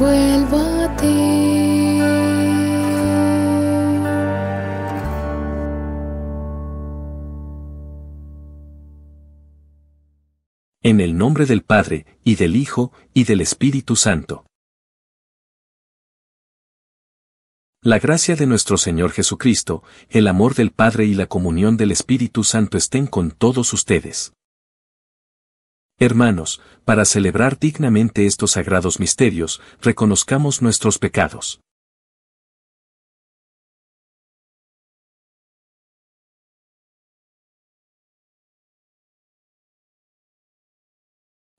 vuelvo a ti. En el nombre del Padre, y del Hijo, y del Espíritu Santo. La gracia de nuestro Señor Jesucristo, el amor del Padre y la comunión del Espíritu Santo estén con todos ustedes. Hermanos, para celebrar dignamente estos sagrados misterios, reconozcamos nuestros pecados.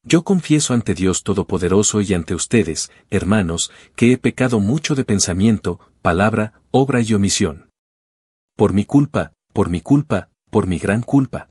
Yo confieso ante Dios Todopoderoso y ante ustedes, hermanos, que he pecado mucho de pensamiento, palabra, obra y omisión. Por mi culpa, por mi culpa, por mi gran culpa.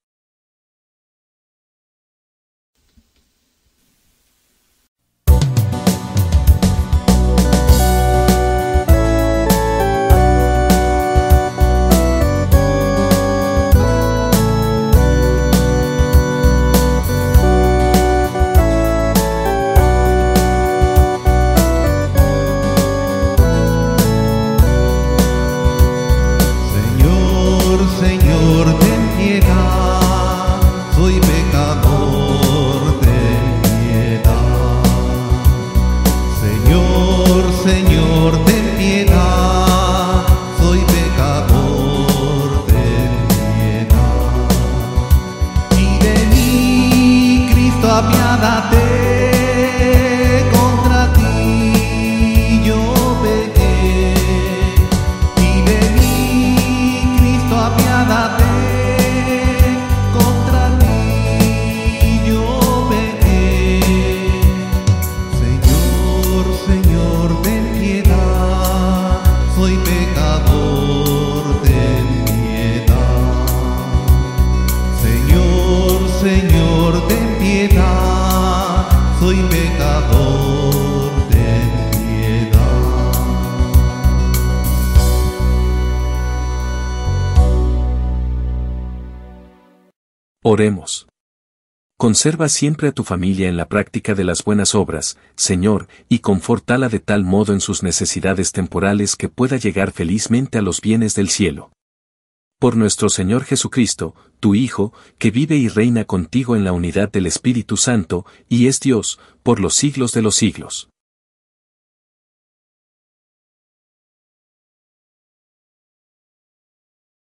Oremos. Conserva siempre a tu familia en la práctica de las buenas obras, Señor, y confortala de tal modo en sus necesidades temporales que pueda llegar felizmente a los bienes del cielo. Por nuestro Señor Jesucristo, tu Hijo, que vive y reina contigo en la unidad del Espíritu Santo, y es Dios, por los siglos de los siglos.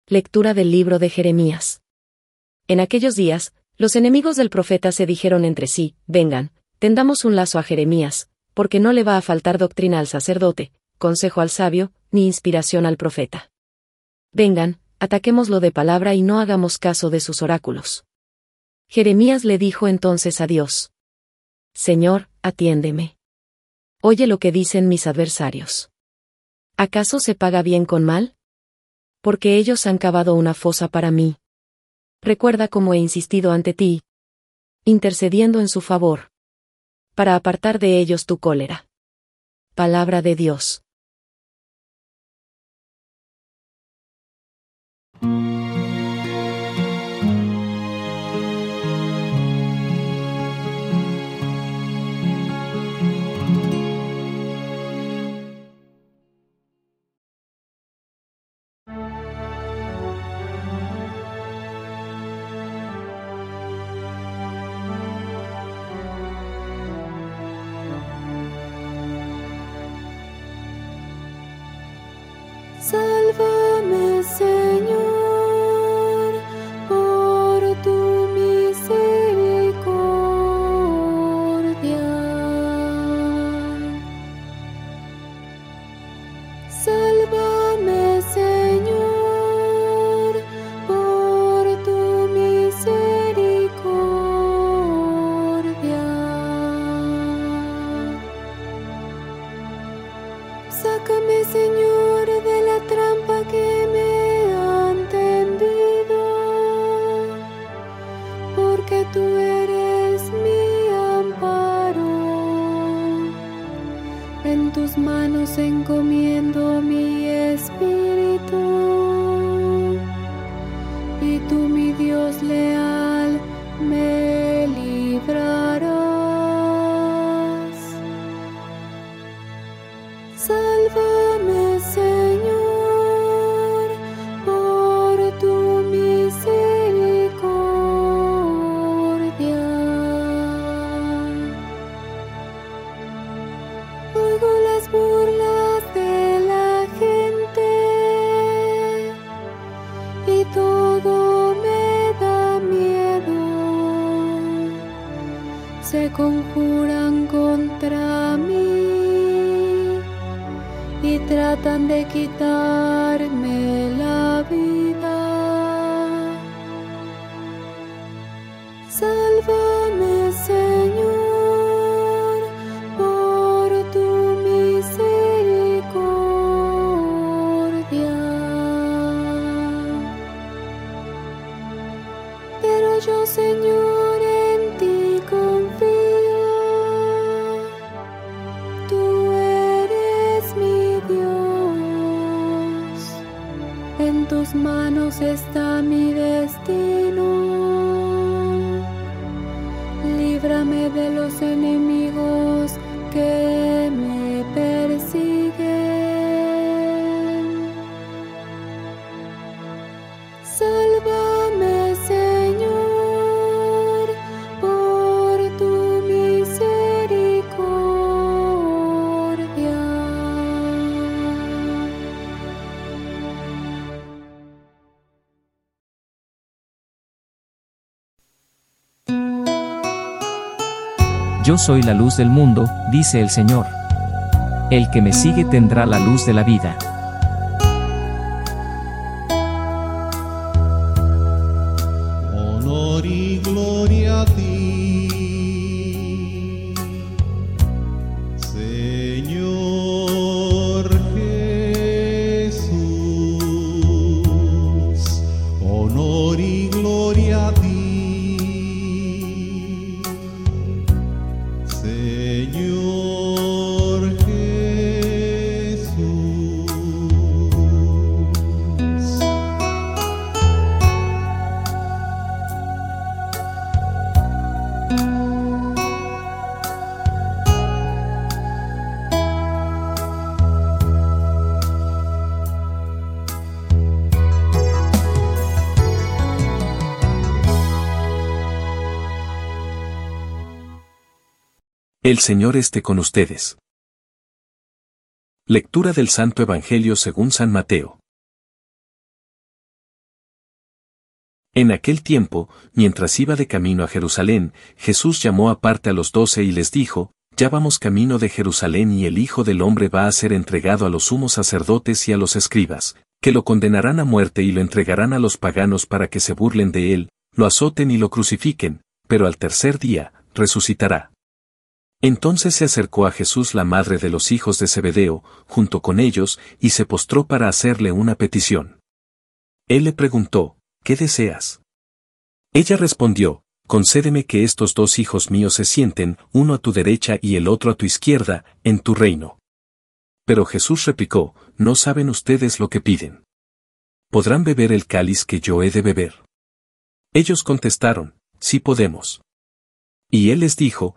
Lectura del libro de Jeremías. En aquellos días, los enemigos del profeta se dijeron entre sí, vengan, tendamos un lazo a Jeremías, porque no le va a faltar doctrina al sacerdote, consejo al sabio, ni inspiración al profeta. Vengan, ataquémoslo de palabra y no hagamos caso de sus oráculos. Jeremías le dijo entonces a Dios. Señor, atiéndeme. Oye lo que dicen mis adversarios. ¿Acaso se paga bien con mal? Porque ellos han cavado una fosa para mí. Recuerda cómo he insistido ante ti, intercediendo en su favor, para apartar de ellos tu cólera. Palabra de Dios. Yo soy la luz del mundo, dice el Señor. El que me sigue tendrá la luz de la vida. El Señor esté con ustedes. Lectura del Santo Evangelio según San Mateo. En aquel tiempo, mientras iba de camino a Jerusalén, Jesús llamó aparte a los doce y les dijo, Ya vamos camino de Jerusalén y el Hijo del Hombre va a ser entregado a los sumos sacerdotes y a los escribas, que lo condenarán a muerte y lo entregarán a los paganos para que se burlen de él, lo azoten y lo crucifiquen, pero al tercer día, resucitará. Entonces se acercó a Jesús la madre de los hijos de Zebedeo, junto con ellos, y se postró para hacerle una petición. Él le preguntó, ¿qué deseas? Ella respondió, concédeme que estos dos hijos míos se sienten, uno a tu derecha y el otro a tu izquierda, en tu reino. Pero Jesús replicó, no saben ustedes lo que piden. ¿Podrán beber el cáliz que yo he de beber? Ellos contestaron, sí podemos. Y él les dijo,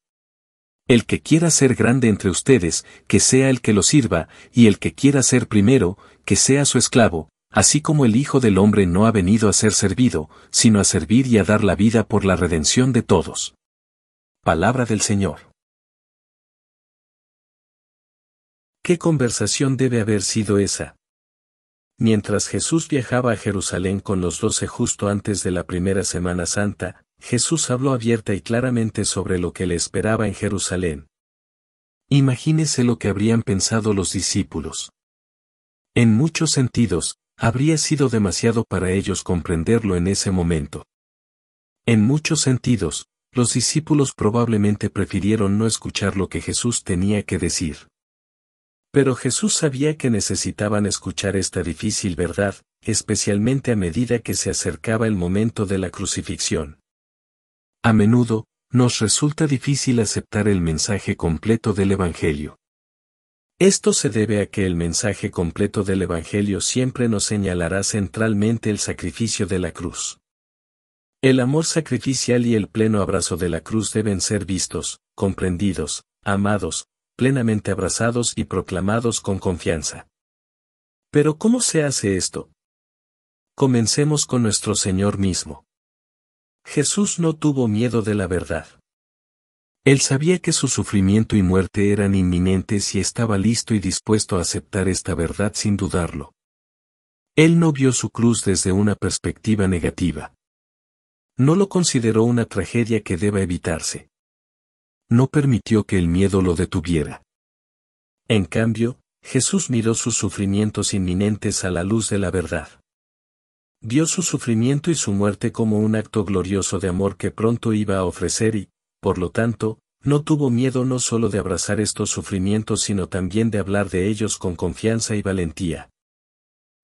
El que quiera ser grande entre ustedes, que sea el que lo sirva, y el que quiera ser primero, que sea su esclavo, así como el Hijo del Hombre no ha venido a ser servido, sino a servir y a dar la vida por la redención de todos. Palabra del Señor. ¿Qué conversación debe haber sido esa? Mientras Jesús viajaba a Jerusalén con los doce justo antes de la primera Semana Santa, Jesús habló abierta y claramente sobre lo que le esperaba en Jerusalén. Imagínese lo que habrían pensado los discípulos. En muchos sentidos, habría sido demasiado para ellos comprenderlo en ese momento. En muchos sentidos, los discípulos probablemente prefirieron no escuchar lo que Jesús tenía que decir. Pero Jesús sabía que necesitaban escuchar esta difícil verdad, especialmente a medida que se acercaba el momento de la crucifixión. A menudo, nos resulta difícil aceptar el mensaje completo del Evangelio. Esto se debe a que el mensaje completo del Evangelio siempre nos señalará centralmente el sacrificio de la cruz. El amor sacrificial y el pleno abrazo de la cruz deben ser vistos, comprendidos, amados, plenamente abrazados y proclamados con confianza. Pero ¿cómo se hace esto? Comencemos con nuestro Señor mismo. Jesús no tuvo miedo de la verdad. Él sabía que su sufrimiento y muerte eran inminentes y estaba listo y dispuesto a aceptar esta verdad sin dudarlo. Él no vio su cruz desde una perspectiva negativa. No lo consideró una tragedia que deba evitarse no permitió que el miedo lo detuviera. En cambio, Jesús miró sus sufrimientos inminentes a la luz de la verdad. Vio su sufrimiento y su muerte como un acto glorioso de amor que pronto iba a ofrecer y, por lo tanto, no tuvo miedo no solo de abrazar estos sufrimientos sino también de hablar de ellos con confianza y valentía.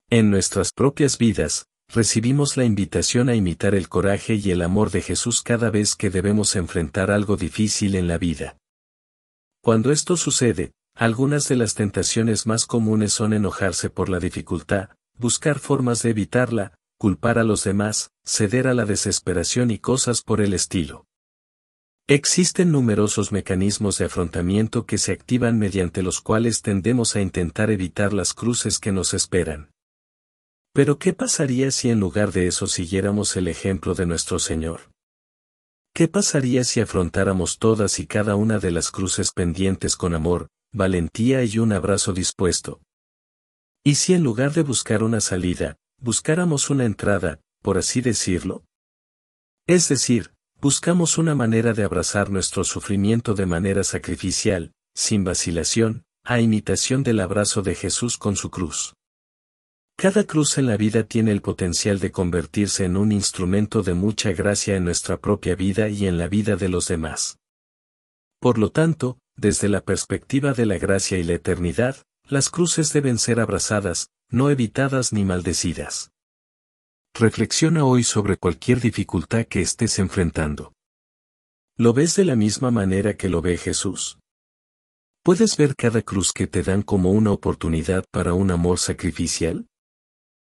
En nuestras propias vidas, recibimos la invitación a imitar el coraje y el amor de Jesús cada vez que debemos enfrentar algo difícil en la vida. Cuando esto sucede, algunas de las tentaciones más comunes son enojarse por la dificultad, buscar formas de evitarla, culpar a los demás, ceder a la desesperación y cosas por el estilo. Existen numerosos mecanismos de afrontamiento que se activan mediante los cuales tendemos a intentar evitar las cruces que nos esperan. Pero ¿qué pasaría si en lugar de eso siguiéramos el ejemplo de nuestro Señor? ¿Qué pasaría si afrontáramos todas y cada una de las cruces pendientes con amor, valentía y un abrazo dispuesto? ¿Y si en lugar de buscar una salida, buscáramos una entrada, por así decirlo? Es decir, buscamos una manera de abrazar nuestro sufrimiento de manera sacrificial, sin vacilación, a imitación del abrazo de Jesús con su cruz. Cada cruz en la vida tiene el potencial de convertirse en un instrumento de mucha gracia en nuestra propia vida y en la vida de los demás. Por lo tanto, desde la perspectiva de la gracia y la eternidad, las cruces deben ser abrazadas, no evitadas ni maldecidas. Reflexiona hoy sobre cualquier dificultad que estés enfrentando. ¿Lo ves de la misma manera que lo ve Jesús? ¿Puedes ver cada cruz que te dan como una oportunidad para un amor sacrificial?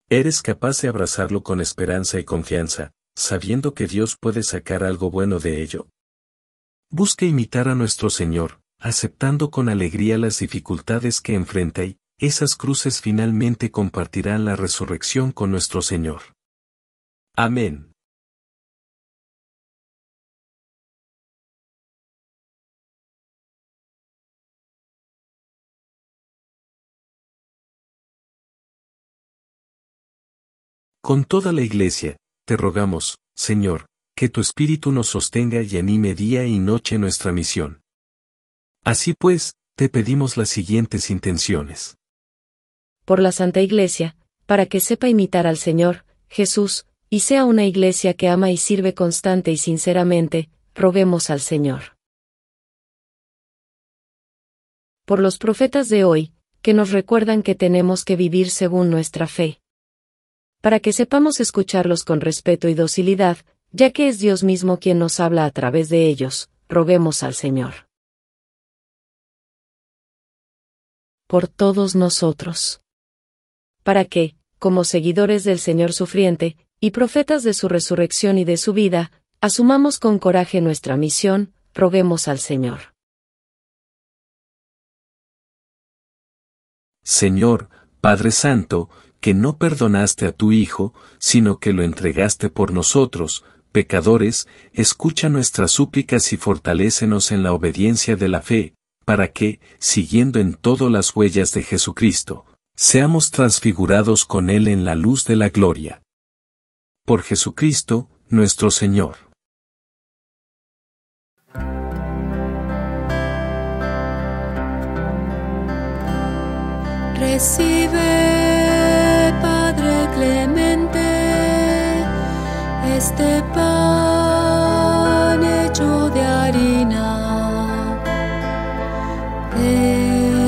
Eres capaz de abrazarlo con esperanza y confianza, sabiendo que Dios puede sacar algo bueno de ello. Busca imitar a nuestro Señor, aceptando con alegría las dificultades que enfrenta y, esas cruces finalmente compartirán la resurrección con nuestro Señor. Amén. Con toda la Iglesia, te rogamos, Señor, que tu Espíritu nos sostenga y anime día y noche nuestra misión. Así pues, te pedimos las siguientes intenciones. Por la Santa Iglesia, para que sepa imitar al Señor, Jesús, y sea una iglesia que ama y sirve constante y sinceramente, roguemos al Señor. Por los profetas de hoy, que nos recuerdan que tenemos que vivir según nuestra fe para que sepamos escucharlos con respeto y docilidad, ya que es Dios mismo quien nos habla a través de ellos, roguemos al Señor. Por todos nosotros. Para que, como seguidores del Señor sufriente, y profetas de su resurrección y de su vida, Asumamos con coraje nuestra misión, roguemos al Señor. Señor, Padre Santo, que no perdonaste a tu Hijo, sino que lo entregaste por nosotros, pecadores, escucha nuestras súplicas y fortalécenos en la obediencia de la fe, para que, siguiendo en todo las huellas de Jesucristo, seamos transfigurados con Él en la luz de la gloria. Por Jesucristo, nuestro Señor. Recibe, Padre clemente, este pan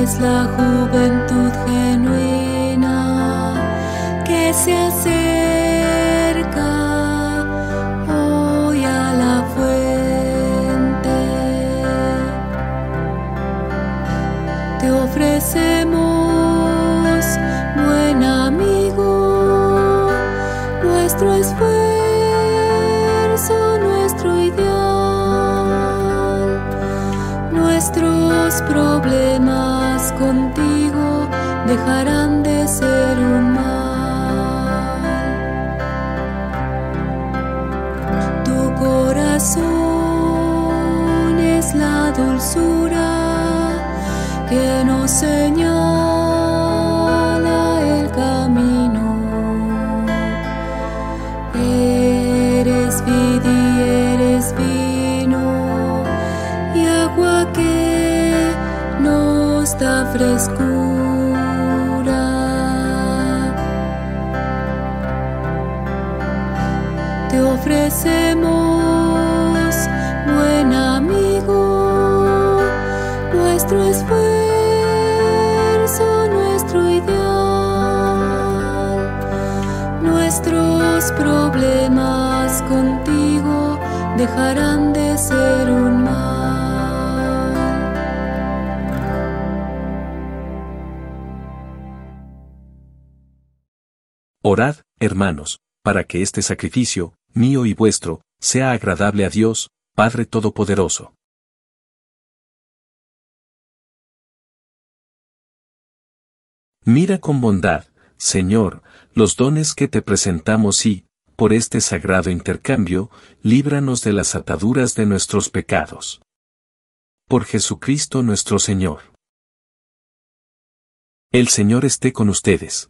Es la juventud genuina que se acerca problemas contigo dejarán de ser un mal. Tu corazón es la dulzura que nos señala frescura. Te ofrecemos, buen amigo, nuestro esfuerzo, nuestro ideal, nuestros problemas contigo dejarán hermanos, para que este sacrificio, mío y vuestro, sea agradable a Dios, Padre Todopoderoso. Mira con bondad, Señor, los dones que te presentamos y, por este sagrado intercambio, líbranos de las ataduras de nuestros pecados. Por Jesucristo nuestro Señor. El Señor esté con ustedes.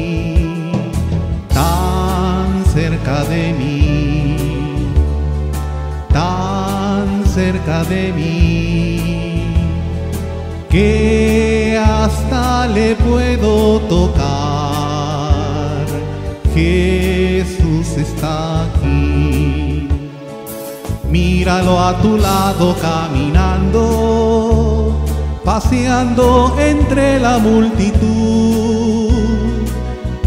cerca de mí, tan cerca de mí, que hasta le puedo tocar. Jesús está aquí. Míralo a tu lado caminando, paseando entre la multitud.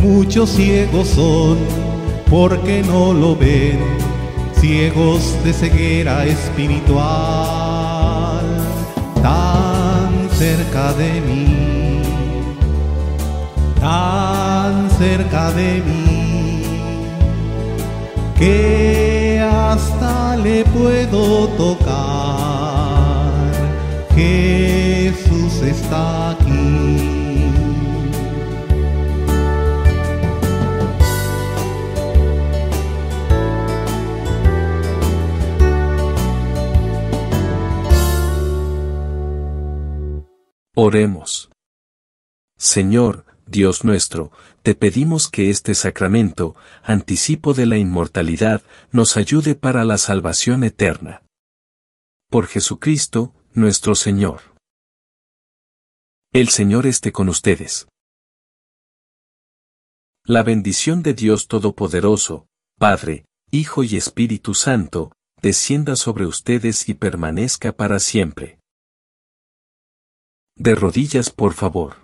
Muchos ciegos son porque no lo ven, ciegos de ceguera espiritual, tan cerca de mí, tan cerca de mí que hasta le puedo tocar. Jesús está aquí. Oremos. Señor, Dios nuestro, te pedimos que este sacramento, anticipo de la inmortalidad, nos ayude para la salvación eterna. Por Jesucristo, nuestro Señor. El Señor esté con ustedes. La bendición de Dios Todopoderoso, Padre, Hijo y Espíritu Santo, descienda sobre ustedes y permanezca para siempre. De rodillas, por favor.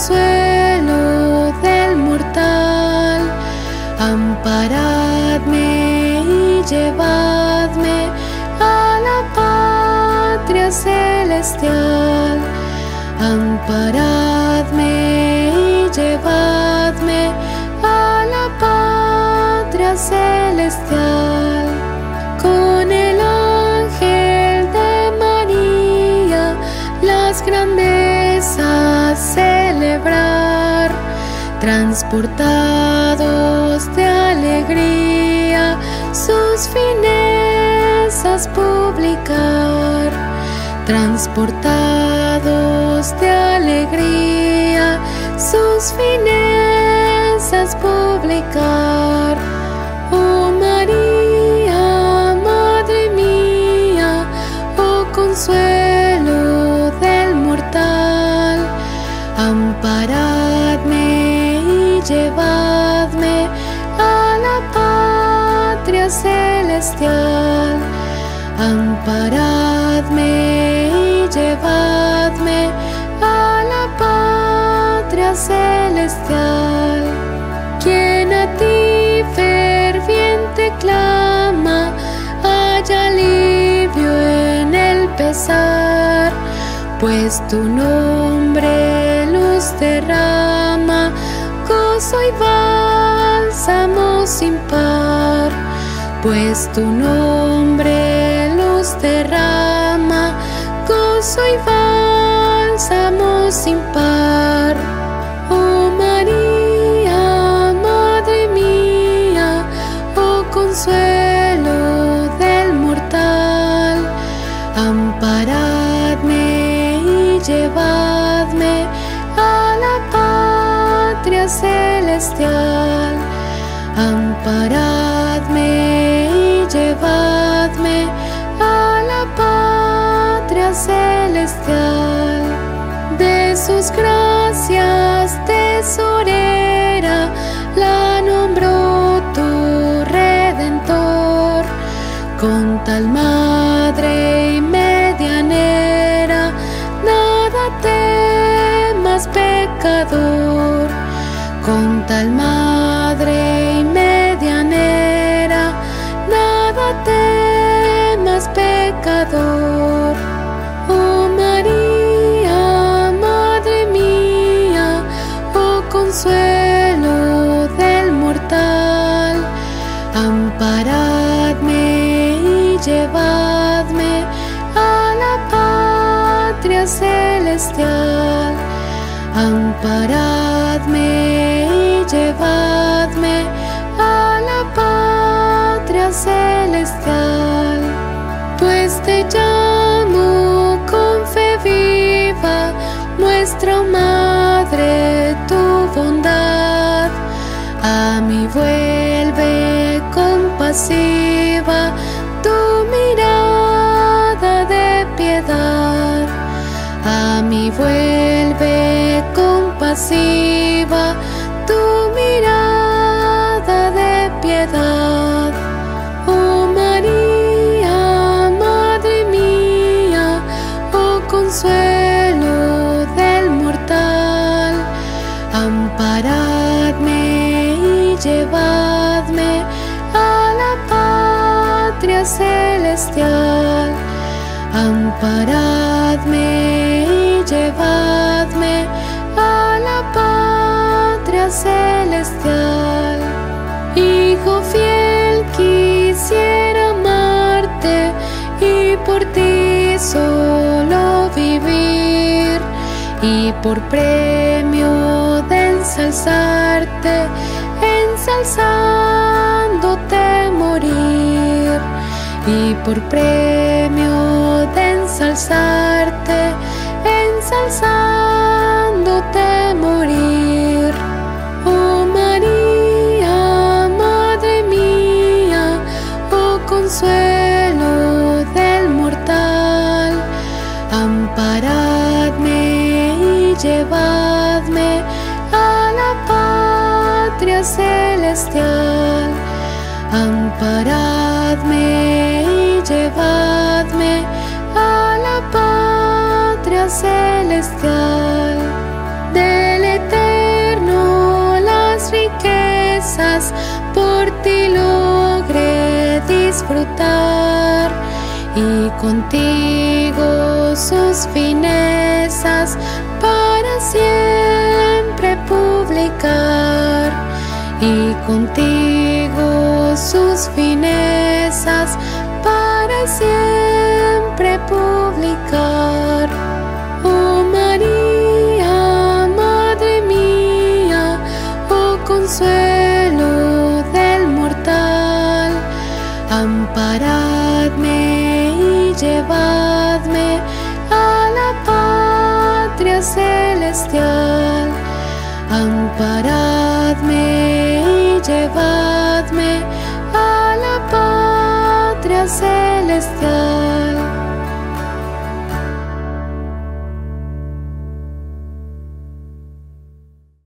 consuelo del mortal, amparadme y llevadme a la patria celestial, amparadme transportados de alegría, sus finezas publicar, transportados de alegría, sus finezas publicar. Tu nombre luz derrama, gozo y bálsamo sin par, pues tu nombre celestial. De sus gracias tesorera la nombró tu redentor. Con tal madre y medianera, nada temas pecador. Compasiva tu mirada de piedad. A mí vuelve compasiva por premio de ensalzarte, ensalzándote morir. Y por premio de ensalzarte, ensalzándote llevadme a la patria celestial, amparadme y llevadme a la patria celestial. Del eterno las riquezas por ti logré disfrutar y contigo sus finezas y contigo sus finezas para siempre